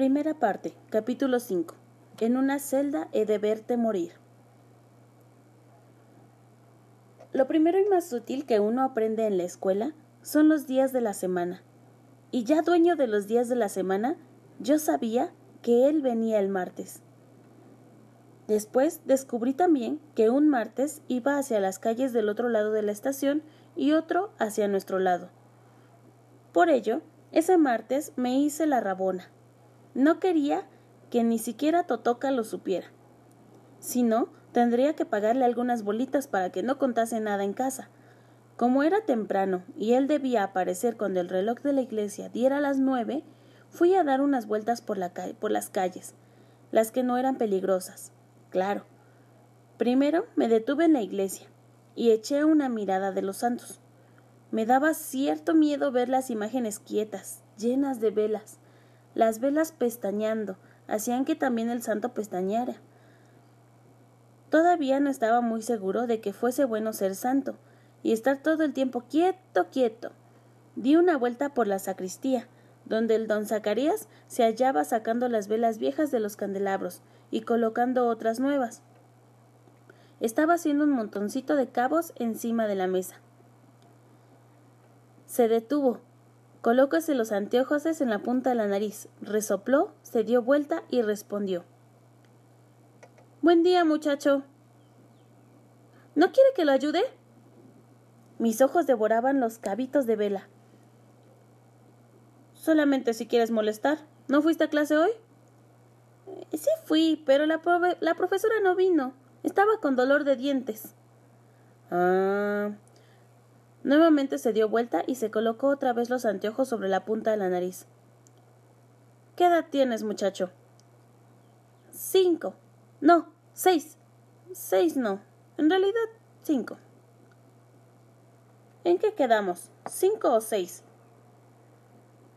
Primera parte, capítulo 5. En una celda he de verte morir. Lo primero y más útil que uno aprende en la escuela son los días de la semana. Y ya dueño de los días de la semana, yo sabía que él venía el martes. Después descubrí también que un martes iba hacia las calles del otro lado de la estación y otro hacia nuestro lado. Por ello, ese martes me hice la rabona. No quería que ni siquiera Totoca lo supiera. Si no, tendría que pagarle algunas bolitas para que no contase nada en casa. Como era temprano y él debía aparecer cuando el reloj de la iglesia diera las nueve, fui a dar unas vueltas por, por las calles, las que no eran peligrosas. Claro. Primero me detuve en la iglesia y eché una mirada de los santos. Me daba cierto miedo ver las imágenes quietas, llenas de velas. Las velas pestañeando hacían que también el santo pestañeara. Todavía no estaba muy seguro de que fuese bueno ser santo y estar todo el tiempo quieto, quieto. Di una vuelta por la sacristía, donde el don Zacarías se hallaba sacando las velas viejas de los candelabros y colocando otras nuevas. Estaba haciendo un montoncito de cabos encima de la mesa. Se detuvo. Colócase los anteojos en la punta de la nariz. Resopló, se dio vuelta y respondió. Buen día, muchacho. ¿No quiere que lo ayude? Mis ojos devoraban los cabitos de vela. Solamente si quieres molestar. ¿No fuiste a clase hoy? Eh, sí fui, pero la, la profesora no vino. Estaba con dolor de dientes. Ah, Nuevamente se dio vuelta y se colocó otra vez los anteojos sobre la punta de la nariz. ¿Qué edad tienes, muchacho? Cinco. No, seis. Seis no. En realidad, cinco. ¿En qué quedamos? ¿Cinco o seis?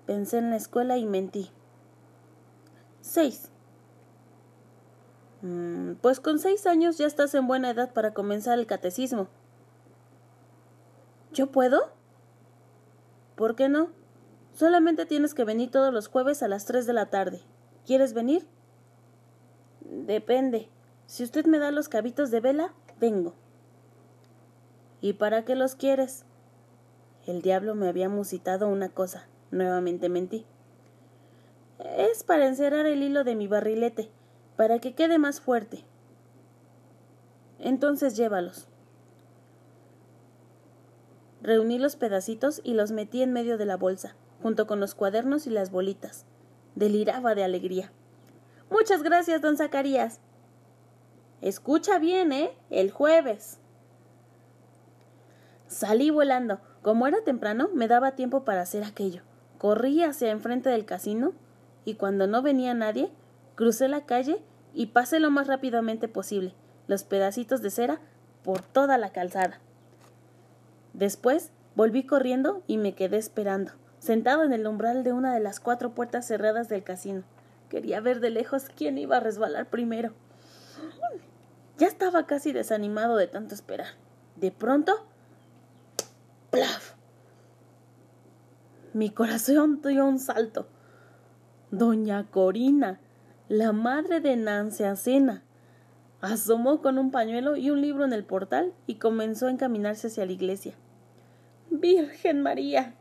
Pensé en la escuela y mentí. Seis. Mm, pues con seis años ya estás en buena edad para comenzar el catecismo. ¿Yo puedo? ¿Por qué no? Solamente tienes que venir todos los jueves a las tres de la tarde. ¿Quieres venir? Depende. Si usted me da los cabitos de vela, vengo. ¿Y para qué los quieres? El diablo me había musitado una cosa. Nuevamente mentí. Es para encerrar el hilo de mi barrilete, para que quede más fuerte. Entonces llévalos. Reuní los pedacitos y los metí en medio de la bolsa, junto con los cuadernos y las bolitas. Deliraba de alegría. Muchas gracias, don Zacarías. Escucha bien, ¿eh? El jueves. Salí volando. Como era temprano, me daba tiempo para hacer aquello. Corrí hacia enfrente del casino y cuando no venía nadie, crucé la calle y pasé lo más rápidamente posible, los pedacitos de cera, por toda la calzada. Después volví corriendo y me quedé esperando, sentado en el umbral de una de las cuatro puertas cerradas del casino. Quería ver de lejos quién iba a resbalar primero. Ya estaba casi desanimado de tanto esperar. De pronto. ¡Plaf! Mi corazón dio un salto. Doña Corina, la madre de Nancy Acena, asomó con un pañuelo y un libro en el portal y comenzó a encaminarse hacia la iglesia. Virgen María.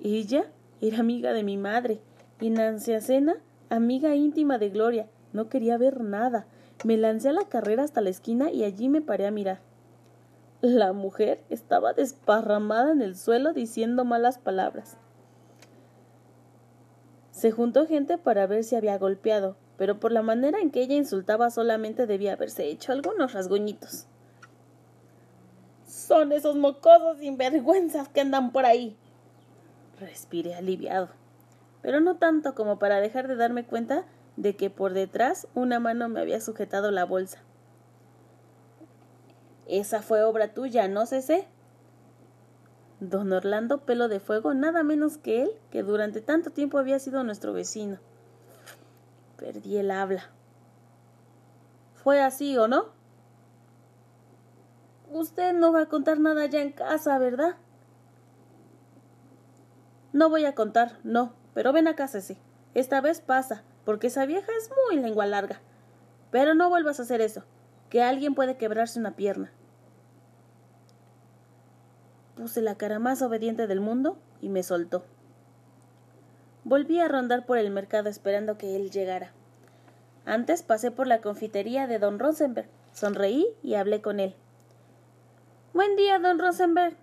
Ella era amiga de mi madre y Nancy Acena, amiga íntima de Gloria. No quería ver nada. Me lancé a la carrera hasta la esquina y allí me paré a mirar. La mujer estaba desparramada en el suelo diciendo malas palabras. Se juntó gente para ver si había golpeado, pero por la manera en que ella insultaba solamente debía haberse hecho algunos rasguñitos. Son esos mocosos sinvergüenzas que andan por ahí. Respiré aliviado, pero no tanto como para dejar de darme cuenta de que por detrás una mano me había sujetado la bolsa. Esa fue obra tuya, ¿no, sé. Don Orlando Pelo de Fuego, nada menos que él, que durante tanto tiempo había sido nuestro vecino. Perdí el habla. ¿Fue así o no? Usted no va a contar nada ya en casa, ¿verdad? No voy a contar, no, pero ven acá, sí. Esta vez pasa, porque esa vieja es muy lengua larga. Pero no vuelvas a hacer eso, que alguien puede quebrarse una pierna. Puse la cara más obediente del mundo y me soltó. Volví a rondar por el mercado esperando que él llegara. Antes pasé por la confitería de don Rosenberg, sonreí y hablé con él. Buen día, don Rosenberg.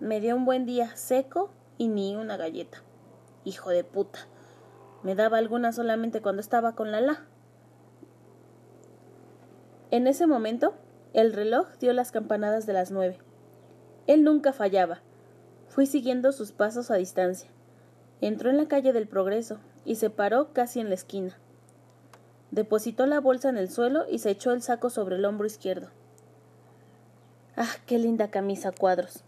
Me dio un buen día seco y ni una galleta. Hijo de puta. Me daba alguna solamente cuando estaba con Lala. En ese momento, el reloj dio las campanadas de las nueve. Él nunca fallaba. Fui siguiendo sus pasos a distancia. Entró en la calle del Progreso y se paró casi en la esquina. Depositó la bolsa en el suelo y se echó el saco sobre el hombro izquierdo. Ah, qué linda camisa cuadros.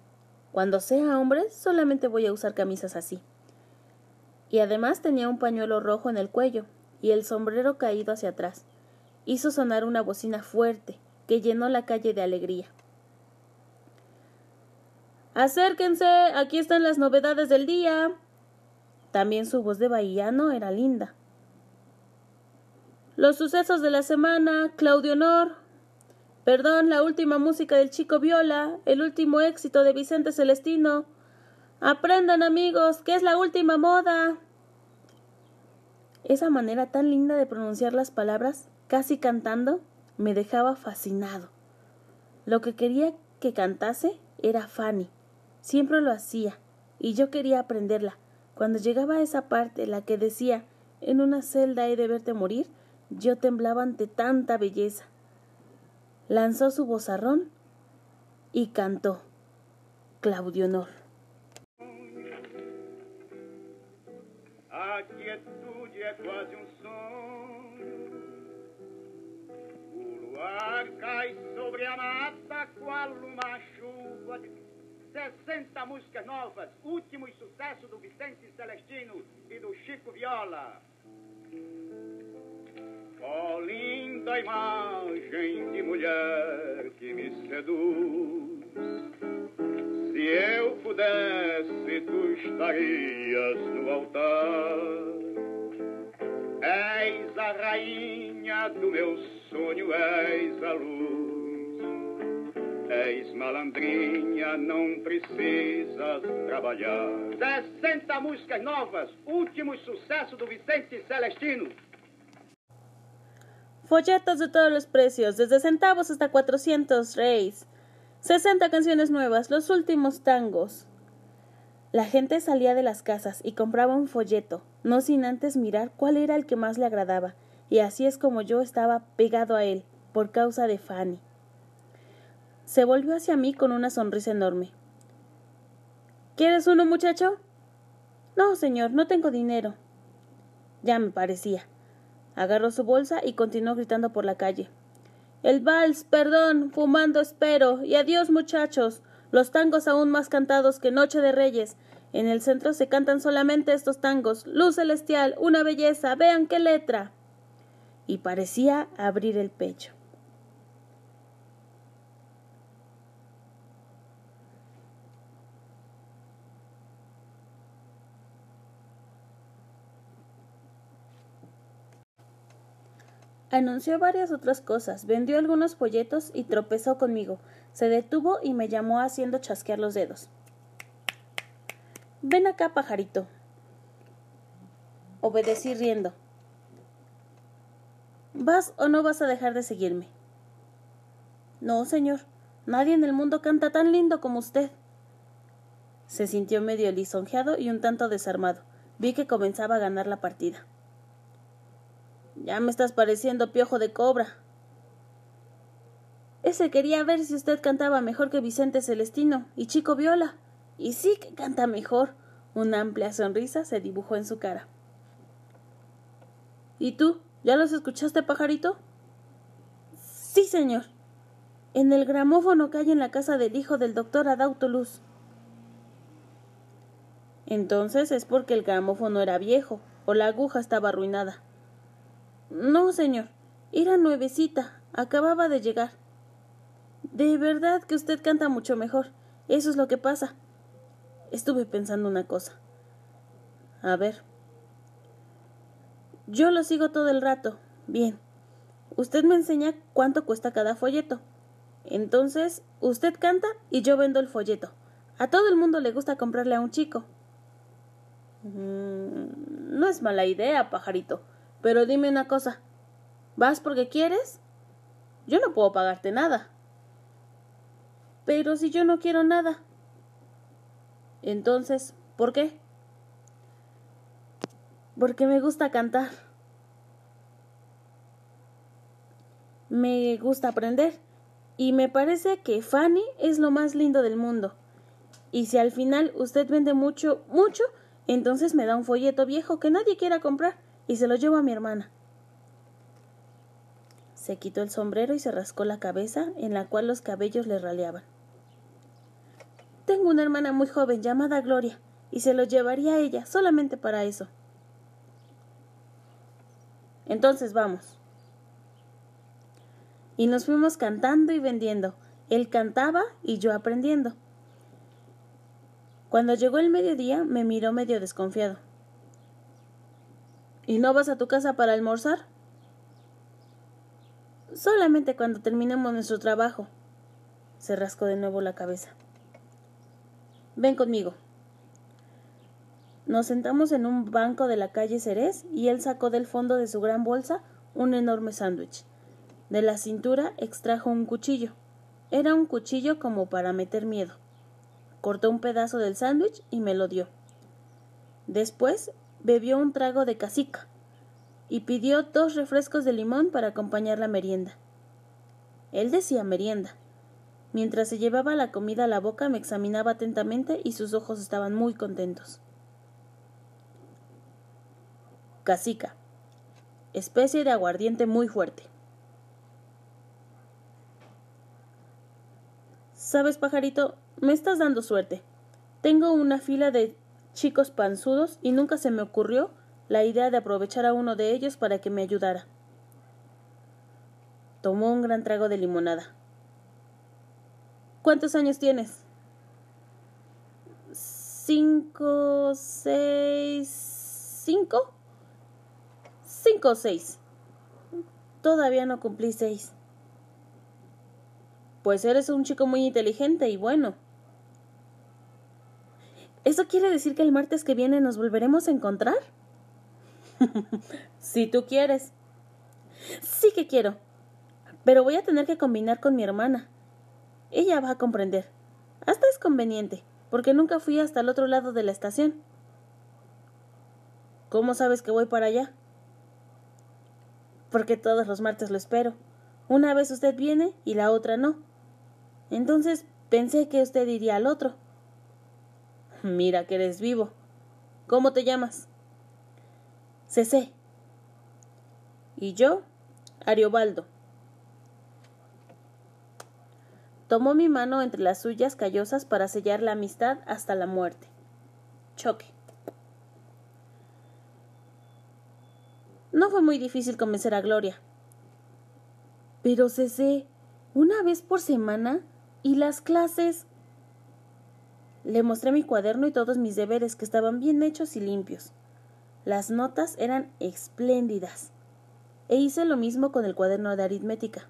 Cuando sea hombre, solamente voy a usar camisas así y además tenía un pañuelo rojo en el cuello y el sombrero caído hacia atrás. Hizo sonar una bocina fuerte que llenó la calle de alegría. Acérquense, aquí están las novedades del día. También su voz de bahiano era linda. Los sucesos de la semana, Claudio Honor. Perdón, la última música del chico Viola, el último éxito de Vicente Celestino, Aprendan amigos, que es la última moda. Esa manera tan linda de pronunciar las palabras, casi cantando, me dejaba fascinado. Lo que quería que cantase era Fanny. Siempre lo hacía, y yo quería aprenderla. Cuando llegaba a esa parte, la que decía, en una celda he de verte morir, yo temblaba ante tanta belleza. Lanzó su vozarrón y cantó. Claudio Honor. quietude é quase um sonho. Sobre a mata qual 60 músicas novas, últimos sucessos do Vicente Celestino e do Chico Viola. Ó oh, linda imagem de mulher que me seduz se eu pudesse, tu estarias no altar. És a rainha do meu sonho, malandrinha, não precisas trabalhar. 60 músicas novas, último sucesso do Vicente Celestino. Folletos de todos los precios, desde centavos hasta 400 reis. 60 canciones nuevas, los últimos tangos. La gente salía de las casas y compraba un folleto, no sin antes mirar cuál era el que más le agradaba, y así es como yo estaba pegado a él, por causa de Fanny. Se volvió hacia mí con una sonrisa enorme. ¿Quieres uno, muchacho? No, señor, no tengo dinero. Ya me parecía. Agarró su bolsa y continuó gritando por la calle. El vals, perdón, fumando espero, y adiós muchachos. Los tangos aún más cantados que Noche de Reyes. En el centro se cantan solamente estos tangos. Luz celestial, una belleza, vean qué letra. Y parecía abrir el pecho. Anunció varias otras cosas, vendió algunos folletos y tropezó conmigo. Se detuvo y me llamó haciendo chasquear los dedos. Ven acá, pajarito. Obedecí riendo. ¿Vas o no vas a dejar de seguirme? No, señor. Nadie en el mundo canta tan lindo como usted. Se sintió medio lisonjeado y un tanto desarmado. Vi que comenzaba a ganar la partida. Ya me estás pareciendo piojo de cobra. Ese quería ver si usted cantaba mejor que Vicente Celestino y Chico Viola. Y sí que canta mejor. Una amplia sonrisa se dibujó en su cara. ¿Y tú? ¿Ya los escuchaste, pajarito? Sí, señor. En el gramófono que hay en la casa del hijo del doctor Adauto Luz. Entonces es porque el gramófono era viejo o la aguja estaba arruinada. No, señor. Era nuevecita. Acababa de llegar. De verdad que usted canta mucho mejor. Eso es lo que pasa. Estuve pensando una cosa. A ver. Yo lo sigo todo el rato. Bien. Usted me enseña cuánto cuesta cada folleto. Entonces, usted canta y yo vendo el folleto. A todo el mundo le gusta comprarle a un chico. Mm, no es mala idea, pajarito. Pero dime una cosa. ¿Vas porque quieres? Yo no puedo pagarte nada. Pero si yo no quiero nada. Entonces, ¿por qué? Porque me gusta cantar. Me gusta aprender. Y me parece que Fanny es lo más lindo del mundo. Y si al final usted vende mucho, mucho, entonces me da un folleto viejo que nadie quiera comprar y se lo llevo a mi hermana. Se quitó el sombrero y se rascó la cabeza, en la cual los cabellos le raleaban. Tengo una hermana muy joven llamada Gloria, y se lo llevaría a ella solamente para eso. Entonces vamos. Y nos fuimos cantando y vendiendo. Él cantaba y yo aprendiendo. Cuando llegó el mediodía me miró medio desconfiado. ¿Y no vas a tu casa para almorzar? Solamente cuando terminemos nuestro trabajo. Se rascó de nuevo la cabeza. Ven conmigo. Nos sentamos en un banco de la calle Cerez y él sacó del fondo de su gran bolsa un enorme sándwich. De la cintura extrajo un cuchillo. Era un cuchillo como para meter miedo. Cortó un pedazo del sándwich y me lo dio. Después bebió un trago de casica y pidió dos refrescos de limón para acompañar la merienda. Él decía merienda. Mientras se llevaba la comida a la boca me examinaba atentamente y sus ojos estaban muy contentos. Casica. Especie de aguardiente muy fuerte. Sabes, pajarito, me estás dando suerte. Tengo una fila de chicos panzudos y nunca se me ocurrió la idea de aprovechar a uno de ellos para que me ayudara. Tomó un gran trago de limonada. ¿Cuántos años tienes? Cinco, seis, cinco. Cinco o seis. Todavía no cumplí seis. Pues eres un chico muy inteligente y bueno. ¿Eso quiere decir que el martes que viene nos volveremos a encontrar? si tú quieres. Sí que quiero. Pero voy a tener que combinar con mi hermana. Ella va a comprender. Hasta es conveniente, porque nunca fui hasta el otro lado de la estación. ¿Cómo sabes que voy para allá? Porque todos los martes lo espero. Una vez usted viene y la otra no. Entonces pensé que usted iría al otro. Mira que eres vivo. ¿Cómo te llamas? Cecé. Y yo, Ariobaldo. Tomó mi mano entre las suyas callosas para sellar la amistad hasta la muerte. Choque. No fue muy difícil convencer a Gloria. Pero Cecé, una vez por semana y las clases. Le mostré mi cuaderno y todos mis deberes que estaban bien hechos y limpios. Las notas eran espléndidas. E hice lo mismo con el cuaderno de aritmética.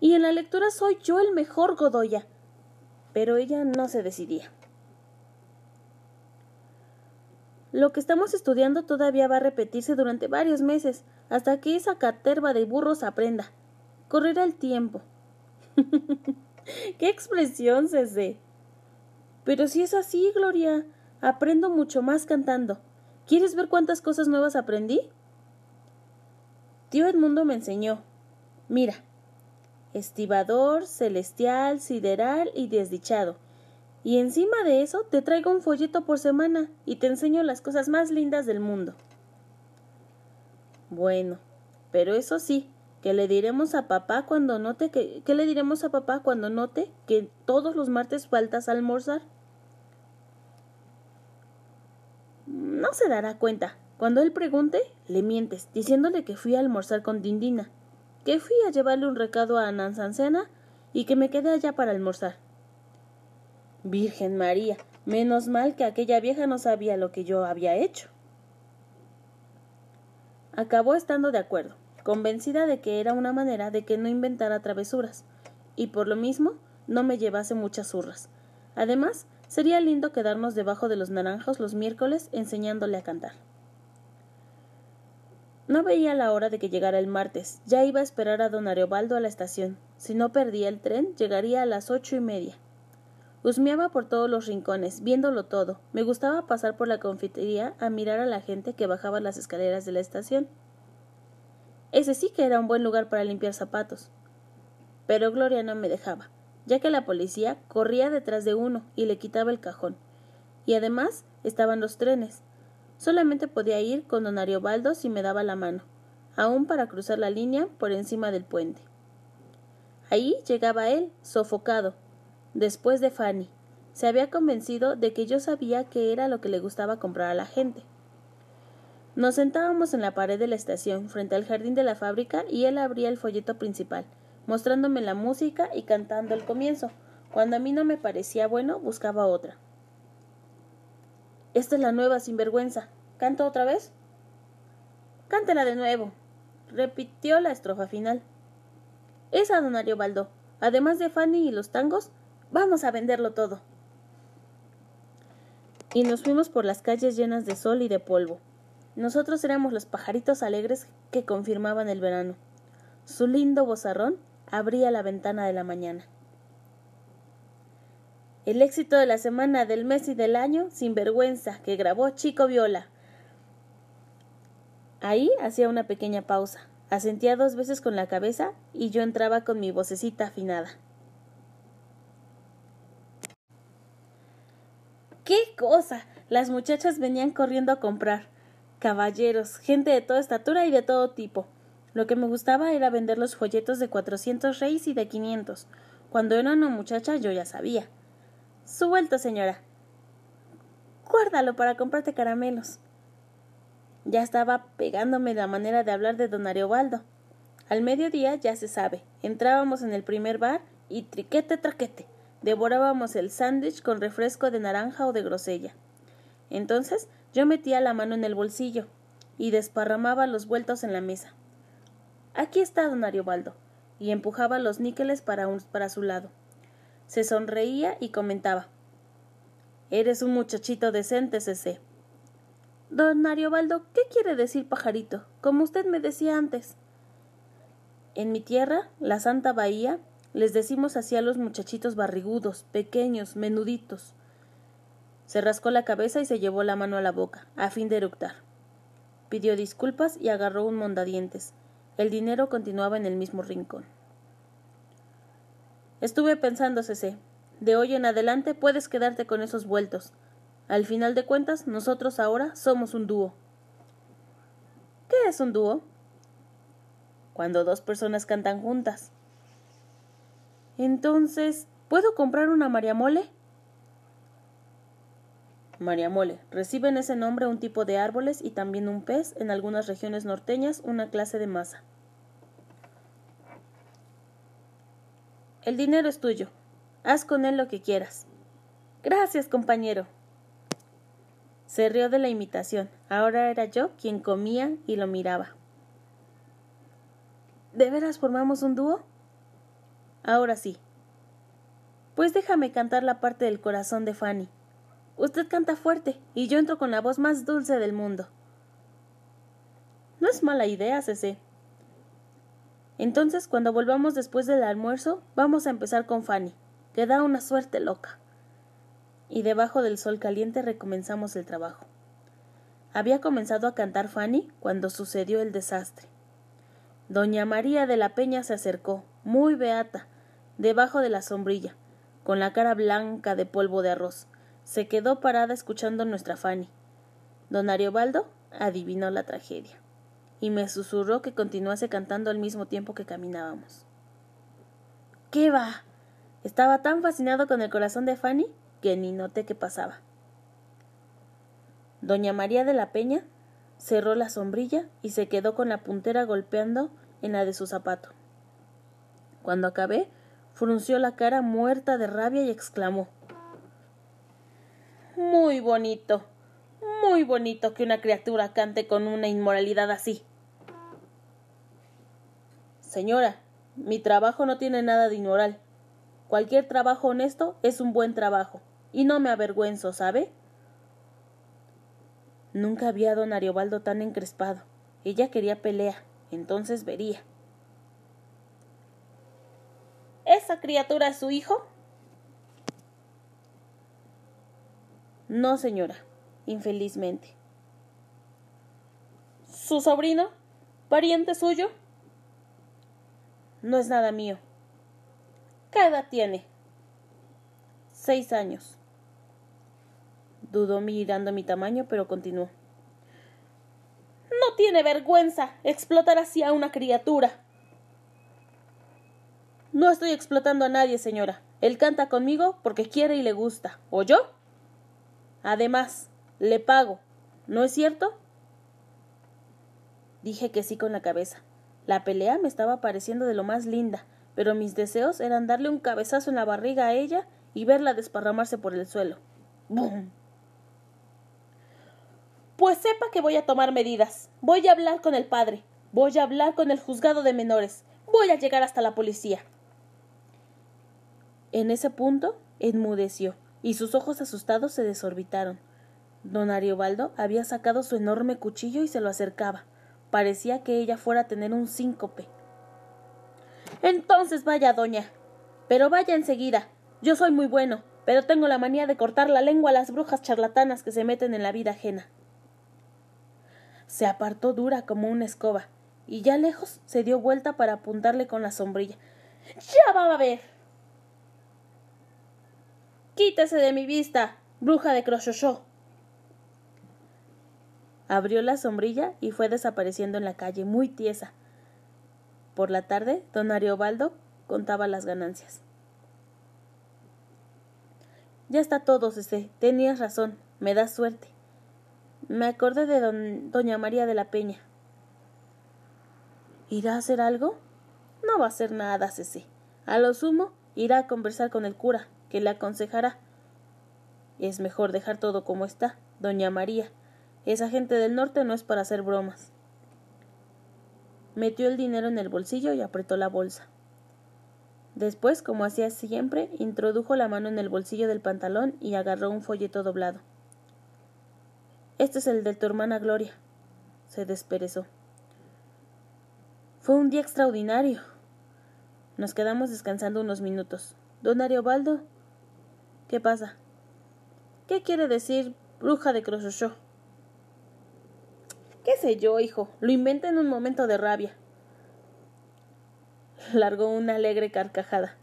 Y en la lectura soy yo el mejor Godoya. Pero ella no se decidía. Lo que estamos estudiando todavía va a repetirse durante varios meses, hasta que esa caterva de burros aprenda. Correrá el tiempo. ¡Qué expresión, César! Pero si es así, Gloria, aprendo mucho más cantando. ¿Quieres ver cuántas cosas nuevas aprendí? Tío Edmundo me enseñó. Mira, estibador, celestial, sideral y desdichado. Y encima de eso te traigo un folleto por semana y te enseño las cosas más lindas del mundo. Bueno, pero eso sí, que le diremos a papá cuando note que, ¿qué le diremos a papá cuando note que todos los martes faltas a almorzar. No se dará cuenta. Cuando él pregunte, le mientes, diciéndole que fui a almorzar con Dindina que fui a llevarle un recado a Nansancena y que me quedé allá para almorzar. Virgen María, menos mal que aquella vieja no sabía lo que yo había hecho. Acabó estando de acuerdo, convencida de que era una manera de que no inventara travesuras, y por lo mismo no me llevase muchas zurras. Además, sería lindo quedarnos debajo de los naranjos los miércoles enseñándole a cantar. No veía la hora de que llegara el martes. Ya iba a esperar a don Ariobaldo a la estación. Si no perdía el tren, llegaría a las ocho y media. Husmeaba por todos los rincones, viéndolo todo. Me gustaba pasar por la confitería a mirar a la gente que bajaba las escaleras de la estación. Ese sí que era un buen lugar para limpiar zapatos. Pero Gloria no me dejaba, ya que la policía corría detrás de uno y le quitaba el cajón. Y además estaban los trenes. Solamente podía ir con don Ariobaldo si me daba la mano, aún para cruzar la línea por encima del puente. Ahí llegaba él, sofocado, después de Fanny. Se había convencido de que yo sabía qué era lo que le gustaba comprar a la gente. Nos sentábamos en la pared de la estación, frente al jardín de la fábrica, y él abría el folleto principal, mostrándome la música y cantando el comienzo. Cuando a mí no me parecía bueno, buscaba otra. Esta es la nueva sinvergüenza. ¿Canto otra vez? Cántela de nuevo. Repitió la estrofa final. Esa, don Ariobaldo. Además de Fanny y los tangos, vamos a venderlo todo. Y nos fuimos por las calles llenas de sol y de polvo. Nosotros éramos los pajaritos alegres que confirmaban el verano. Su lindo bozarrón abría la ventana de la mañana. El éxito de la semana, del mes y del año, sin vergüenza, que grabó Chico Viola. Ahí hacía una pequeña pausa, asentía dos veces con la cabeza y yo entraba con mi vocecita afinada. ¡Qué cosa! Las muchachas venían corriendo a comprar. Caballeros, gente de toda estatura y de todo tipo. Lo que me gustaba era vender los folletos de cuatrocientos reis y de quinientos. Cuando era una muchacha yo ya sabía. Suelto, señora. Guárdalo para comprarte caramelos. Ya estaba pegándome la manera de hablar de don Ariobaldo. Al mediodía, ya se sabe, entrábamos en el primer bar y triquete traquete. Devorábamos el sándwich con refresco de naranja o de grosella. Entonces yo metía la mano en el bolsillo y desparramaba los vueltos en la mesa. Aquí está don Ariobaldo, y empujaba los níqueles para, un, para su lado. Se sonreía y comentaba Eres un muchachito decente, Cece. Don Ariobaldo, ¿qué quiere decir pajarito? Como usted me decía antes. En mi tierra, la Santa Bahía, les decimos así a los muchachitos barrigudos, pequeños, menuditos. Se rascó la cabeza y se llevó la mano a la boca, a fin de eructar. Pidió disculpas y agarró un mondadientes. El dinero continuaba en el mismo rincón. Estuve pensando, Cece. De hoy en adelante puedes quedarte con esos vueltos. Al final de cuentas, nosotros ahora somos un dúo. ¿Qué es un dúo? Cuando dos personas cantan juntas. Entonces, ¿puedo comprar una mariamole? Mariamole. Reciben ese nombre un tipo de árboles y también un pez, en algunas regiones norteñas una clase de masa. El dinero es tuyo. Haz con él lo que quieras. Gracias, compañero. Se rió de la imitación. Ahora era yo quien comía y lo miraba. ¿De veras formamos un dúo? Ahora sí. Pues déjame cantar la parte del corazón de Fanny. Usted canta fuerte y yo entro con la voz más dulce del mundo. No es mala idea, Cece. Entonces, cuando volvamos después del almuerzo, vamos a empezar con Fanny, que da una suerte loca. Y debajo del sol caliente recomenzamos el trabajo. Había comenzado a cantar Fanny cuando sucedió el desastre. Doña María de la Peña se acercó, muy beata, debajo de la sombrilla, con la cara blanca de polvo de arroz. Se quedó parada escuchando nuestra Fanny. Don Ariobaldo adivinó la tragedia y me susurró que continuase cantando al mismo tiempo que caminábamos. ¿Qué va? Estaba tan fascinado con el corazón de Fanny que ni noté qué pasaba. Doña María de la Peña cerró la sombrilla y se quedó con la puntera golpeando en la de su zapato. Cuando acabé, frunció la cara muerta de rabia y exclamó Muy bonito, muy bonito que una criatura cante con una inmoralidad así. Señora, mi trabajo no tiene nada de inmoral. Cualquier trabajo honesto es un buen trabajo, y no me avergüenzo, ¿sabe? Nunca había a don Ariobaldo tan encrespado. Ella quería pelea, entonces vería. ¿Esa criatura es su hijo? No, señora, infelizmente. ¿Su sobrino? ¿Pariente suyo? No es nada mío. ¿Qué edad tiene? Seis años. Dudó mirando mi tamaño, pero continuó. No tiene vergüenza explotar así a una criatura. No estoy explotando a nadie, señora. Él canta conmigo porque quiere y le gusta. ¿O yo? Además, le pago. ¿No es cierto? Dije que sí con la cabeza. La pelea me estaba pareciendo de lo más linda, pero mis deseos eran darle un cabezazo en la barriga a ella y verla desparramarse por el suelo. ¡Bum! Pues sepa que voy a tomar medidas. Voy a hablar con el padre. Voy a hablar con el juzgado de menores. Voy a llegar hasta la policía. En ese punto enmudeció y sus ojos asustados se desorbitaron. Don Ariobaldo había sacado su enorme cuchillo y se lo acercaba. Parecía que ella fuera a tener un síncope. Entonces vaya, doña. Pero vaya enseguida. Yo soy muy bueno, pero tengo la manía de cortar la lengua a las brujas charlatanas que se meten en la vida ajena. Se apartó dura como una escoba, y ya lejos se dio vuelta para apuntarle con la sombrilla. Ya va a ver. Quítese de mi vista, bruja de Crochochó. Abrió la sombrilla y fue desapareciendo en la calle, muy tiesa. Por la tarde, don Ariobaldo contaba las ganancias. Ya está todo, Cece. Tenías razón. Me da suerte. Me acordé de don, doña María de la Peña. ¿Irá a hacer algo? No va a hacer nada, Cece. A lo sumo, irá a conversar con el cura, que le aconsejará. Es mejor dejar todo como está, doña María. Esa gente del norte no es para hacer bromas. Metió el dinero en el bolsillo y apretó la bolsa. Después, como hacía siempre, introdujo la mano en el bolsillo del pantalón y agarró un folleto doblado. Este es el de tu hermana Gloria. Se desperezó. Fue un día extraordinario. Nos quedamos descansando unos minutos. Don Ariobaldo. ¿Qué pasa? ¿Qué quiere decir bruja de Crochochó? ¿Qué sé yo, hijo? Lo inventé en un momento de rabia. Largó una alegre carcajada.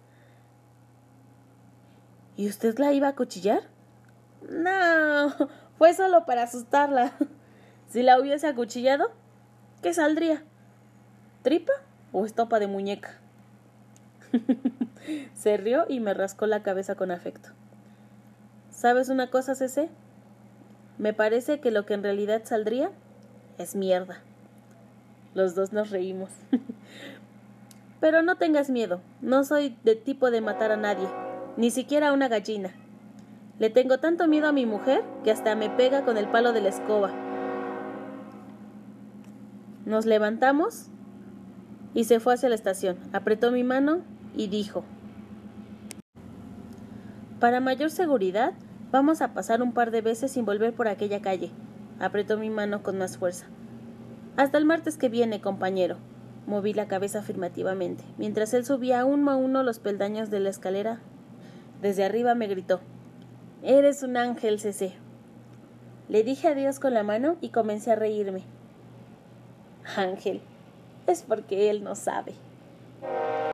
¿Y usted la iba a cuchillar? No, fue solo para asustarla. Si la hubiese acuchillado, ¿qué saldría? ¿Tripa o estopa de muñeca? Se rió y me rascó la cabeza con afecto. ¿Sabes una cosa, Cece? Me parece que lo que en realidad saldría es mierda. Los dos nos reímos. Pero no tengas miedo, no soy de tipo de matar a nadie, ni siquiera a una gallina. Le tengo tanto miedo a mi mujer que hasta me pega con el palo de la escoba. Nos levantamos y se fue hacia la estación. Apretó mi mano y dijo, Para mayor seguridad, vamos a pasar un par de veces sin volver por aquella calle. Apretó mi mano con más fuerza. Hasta el martes que viene, compañero. Moví la cabeza afirmativamente. Mientras él subía uno a uno los peldaños de la escalera, desde arriba me gritó Eres un ángel, Cece. Le dije adiós con la mano y comencé a reírme. Ángel, es porque él no sabe.